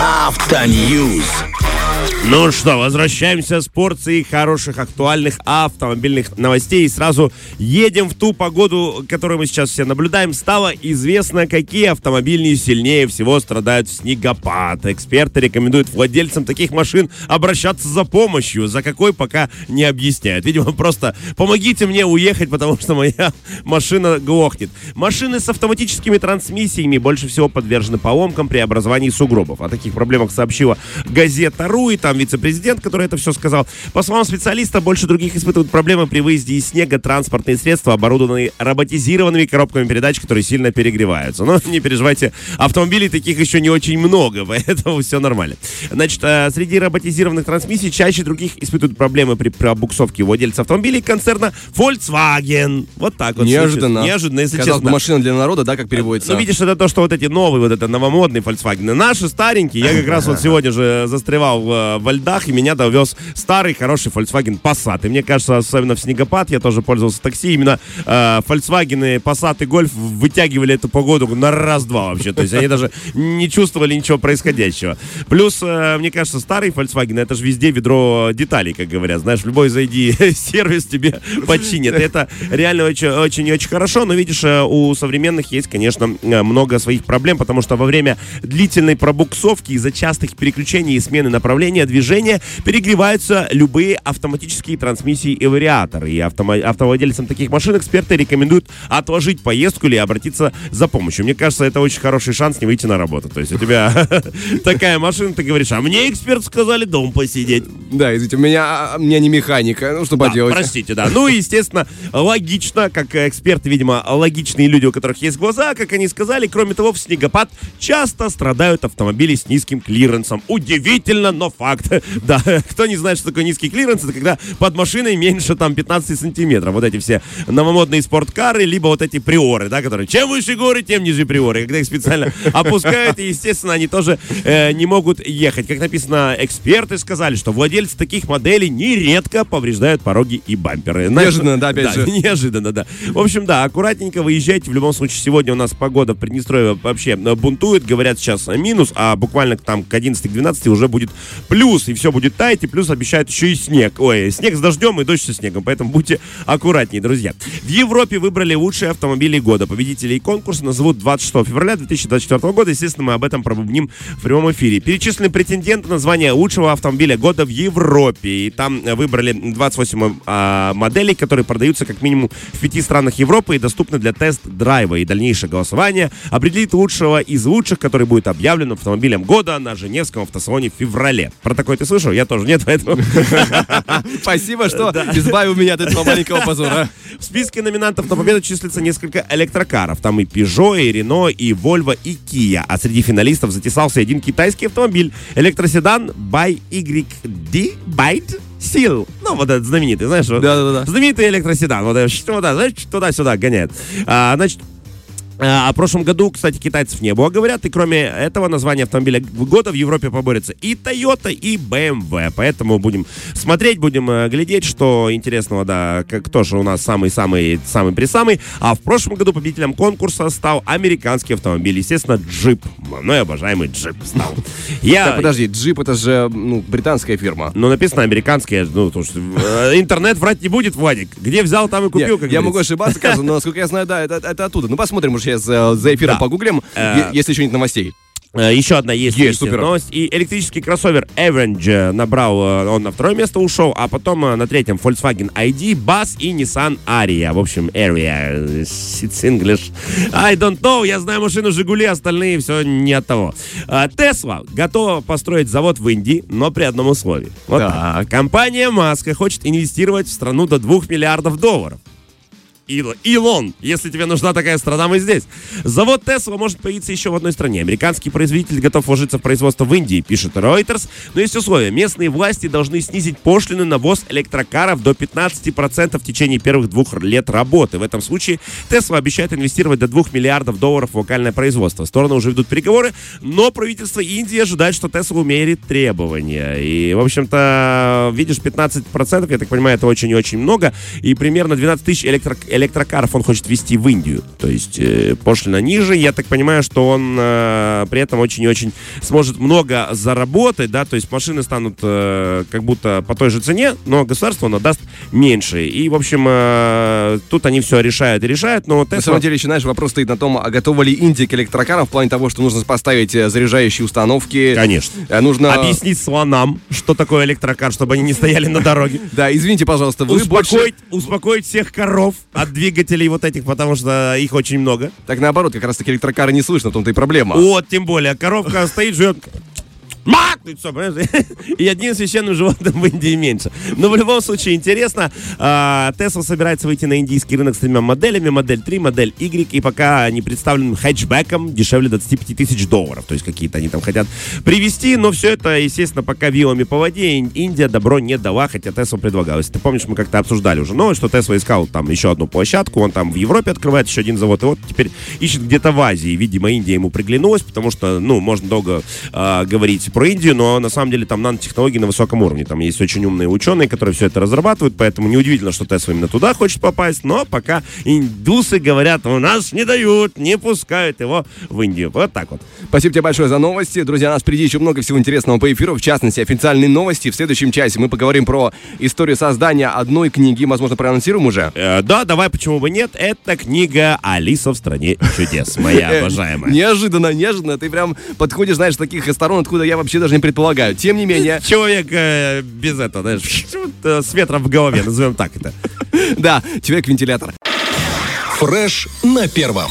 After News. Ну что, возвращаемся с порцией хороших, актуальных автомобильных новостей. И сразу едем в ту погоду, которую мы сейчас все наблюдаем. Стало известно, какие автомобили сильнее всего страдают в снегопад. Эксперты рекомендуют владельцам таких машин обращаться за помощью. За какой пока не объясняют. Видимо, просто помогите мне уехать, потому что моя машина глохнет. Машины с автоматическими трансмиссиями больше всего подвержены поломкам при образовании сугробов. О таких проблемах сообщила газета «Ру», и там вице-президент, который это все сказал. По словам специалиста, больше других испытывают проблемы при выезде из снега транспортные средства, оборудованные роботизированными коробками передач, которые сильно перегреваются. Но не переживайте, автомобилей таких еще не очень много, поэтому все нормально. Значит, э, среди роботизированных трансмиссий чаще других испытывают проблемы при пробуксовке владельцев автомобилей концерна Volkswagen. Вот так вот. Неожиданно. Неожиданно, если Казалось бы, честно. машина для народа, да, как переводится? Ну, видишь, это то, что вот эти новые, вот это новомодные Volkswagen. Наши старенькие, я как раз вот сегодня же застревал в, во льдах, и меня довез старый, хороший Volkswagen Passat. И мне кажется, особенно в снегопад, я тоже пользовался такси, именно э, Volkswagen, Passat и Golf вытягивали эту погоду на раз-два вообще. То есть они даже не чувствовали ничего происходящего. Плюс, э, мне кажется, старый Volkswagen, это же везде ведро деталей, как говорят. Знаешь, в любой зайди сервис тебе починят. И это реально очень-очень хорошо, но видишь, э, у современных есть, конечно, э, много своих проблем, потому что во время длительной пробуксовки из-за частых переключений и смены направления движения перегреваются любые автоматические трансмиссии и вариаторы. И автомо- автовладельцам таких машин эксперты рекомендуют отложить поездку или обратиться за помощью. Мне кажется, это очень хороший шанс не выйти на работу. То есть у тебя такая машина, ты говоришь, а мне эксперт сказали дом посидеть. Да, извините, у меня, у меня не механика, ну что поделать. простите, да. Ну и, естественно, логично, как эксперты, видимо, логичные люди, у которых есть глаза, как они сказали, кроме того, в снегопад часто страдают автомобили с низким клиренсом. Удивительно, но факт. Да, кто не знает, что такое низкий клиренс, это когда под машиной меньше там 15 сантиметров. Вот эти все новомодные спорткары, либо вот эти приоры, да, которые чем выше горы, тем ниже приоры. Когда их специально опускают, и, естественно, они тоже э, не могут ехать. Как написано, эксперты сказали, что владельцы таких моделей нередко повреждают пороги и бамперы. Неожиданно, да, опять же. Неожиданно, да. В общем, да, аккуратненько выезжайте. В любом случае, сегодня у нас погода в Приднестровье вообще бунтует. Говорят сейчас минус, а буквально там к 11-12 уже будет плюс. И все будет таять, и плюс обещают еще и снег. Ой, снег с дождем и дождь со снегом. Поэтому будьте аккуратнее, друзья. В Европе выбрали лучшие автомобили года. Победителей конкурса назовут 26 февраля 2024 года. Естественно, мы об этом пробубним в прямом эфире. Перечислены претенденты на звание лучшего автомобиля года в Европе. И там э, выбрали 28 а, моделей, которые продаются как минимум в пяти странах Европы и доступны для тест-драйва. И дальнейшее голосование определит лучшего из лучших, который будет объявлен автомобилем года на Женевском автосалоне в феврале. Про такое ты слышал? Я тоже нет, поэтому... Спасибо, что избавил меня от этого маленького позора. В списке номинантов на победу числится несколько электрокаров. Там и Peugeot, и Renault, и Volvo, и Kia. А среди финалистов затесался один китайский автомобиль. Электроседан BYD Byte Seal. Ну, вот этот знаменитый, знаешь, вот Да-да-да. знаменитый электроседан. Вот, это что, да, знаешь, туда-сюда гоняет. А, значит, а, а в прошлом году, кстати, китайцев не было, говорят, и кроме этого названия автомобиля года в Европе поборются и Toyota, и BMW. Поэтому будем смотреть, будем э, глядеть, что интересного, да, кто же у нас самый-самый, самый-присамый. А в прошлом году победителем конкурса стал американский автомобиль, естественно, джип. Мной обожаемый джип стал. Я... Так, подожди, джип это же ну, британская фирма. Ну, написано американский, ну, потому что э, интернет врать не будет, Владик. Где взял, там и купил, Не, как я могу говорится. ошибаться, Каза, но, насколько я знаю, да, это, это оттуда. Ну, посмотрим, уже сейчас э, за эфиром Да. погуглим, Э, если еще нет новостей. Э, Еще одна есть, Есть, супер. новость. И электрический кроссовер набрал, э, он на второе место ушел, а потом на третьем Volkswagen ID, Buzz и Nissan Aria. В общем, Area. э, It's English. I don't know. Я знаю машину Жигули, остальные все не от того. Tesla готова построить завод в Индии, но при одном условии. Вот так. Компания Маска хочет инвестировать в страну до 2 миллиардов долларов. Ил- Илон, если тебе нужна такая страна, мы здесь. Завод Tesla может появиться еще в одной стране. Американский производитель готов вложиться в производство в Индии, пишет Reuters. Но есть условия. Местные власти должны снизить пошлины на ввоз электрокаров до 15% в течение первых двух лет работы. В этом случае Tesla обещает инвестировать до 2 миллиардов долларов в локальное производство. Стороны уже ведут переговоры, но правительство Индии ожидает, что Tesla умерит требования. И, в общем-то, видишь, 15%, я так понимаю, это очень и очень много. И примерно 12 тысяч электро- электрокаров он хочет вести в Индию. То есть э, пошлина ниже. Я так понимаю, что он э, при этом очень и очень сможет много заработать, да, то есть машины станут э, как будто по той же цене, но государство оно даст меньше. И, в общем, э, тут они все решают и решают, но Tesla... На самом деле, еще, знаешь, вопрос стоит на том, а готова ли Индия к электрокарам в плане того, что нужно поставить э, заряжающие установки. Конечно. Э, Нужно... Объяснить слонам, что такое электрокар, чтобы они не стояли на дороге. Да, извините, пожалуйста, вы больше... Успокоить, успокоить всех коров от двигателей вот этих, потому что их очень много. Так наоборот, как раз таки электрокары не слышно, в том-то и проблема. Вот, тем более, коровка стоит, живет. Мат! И, всё, понимаешь? И одним священным животным в Индии меньше. Но в любом случае интересно. а, Tesla собирается выйти на индийский рынок с тремя моделями. Модель 3, модель Y. И пока они представлены хэтчбеком дешевле 25 тысяч долларов. То есть какие-то они там хотят привезти. Но все это, естественно, пока вилами по воде. Ин- Индия добро не дала, хотя Tesla предлагалась. Ты помнишь, мы как-то обсуждали уже новость, что Tesla искал там еще одну площадку. Он там в Европе открывает еще один завод. И вот теперь ищет где-то в Азии. Видимо, Индия ему приглянулась, потому что, ну, можно долго а, говорить про Индию, но на самом деле там нанотехнологии на высоком уровне. Там есть очень умные ученые, которые все это разрабатывают, поэтому неудивительно, что Тесла именно туда хочет попасть, но пока индусы говорят, у нас не дают, не пускают его в Индию. Вот так вот. Спасибо тебе большое за новости. Друзья, у нас впереди еще много всего интересного по эфиру, в частности, официальные новости. В следующем часе мы поговорим про историю создания одной книги, возможно, проанонсируем уже. Э, да, давай, почему бы нет? Это книга «Алиса в стране чудес», моя обожаемая. Неожиданно, неожиданно. Ты прям подходишь, знаешь, с таких сторон, откуда я вообще даже не предполагаю. Тем не менее, Человек э, без этого, знаешь, э, с ветром в голове, назовем так это. да, человек-вентилятор. Фреш на первом.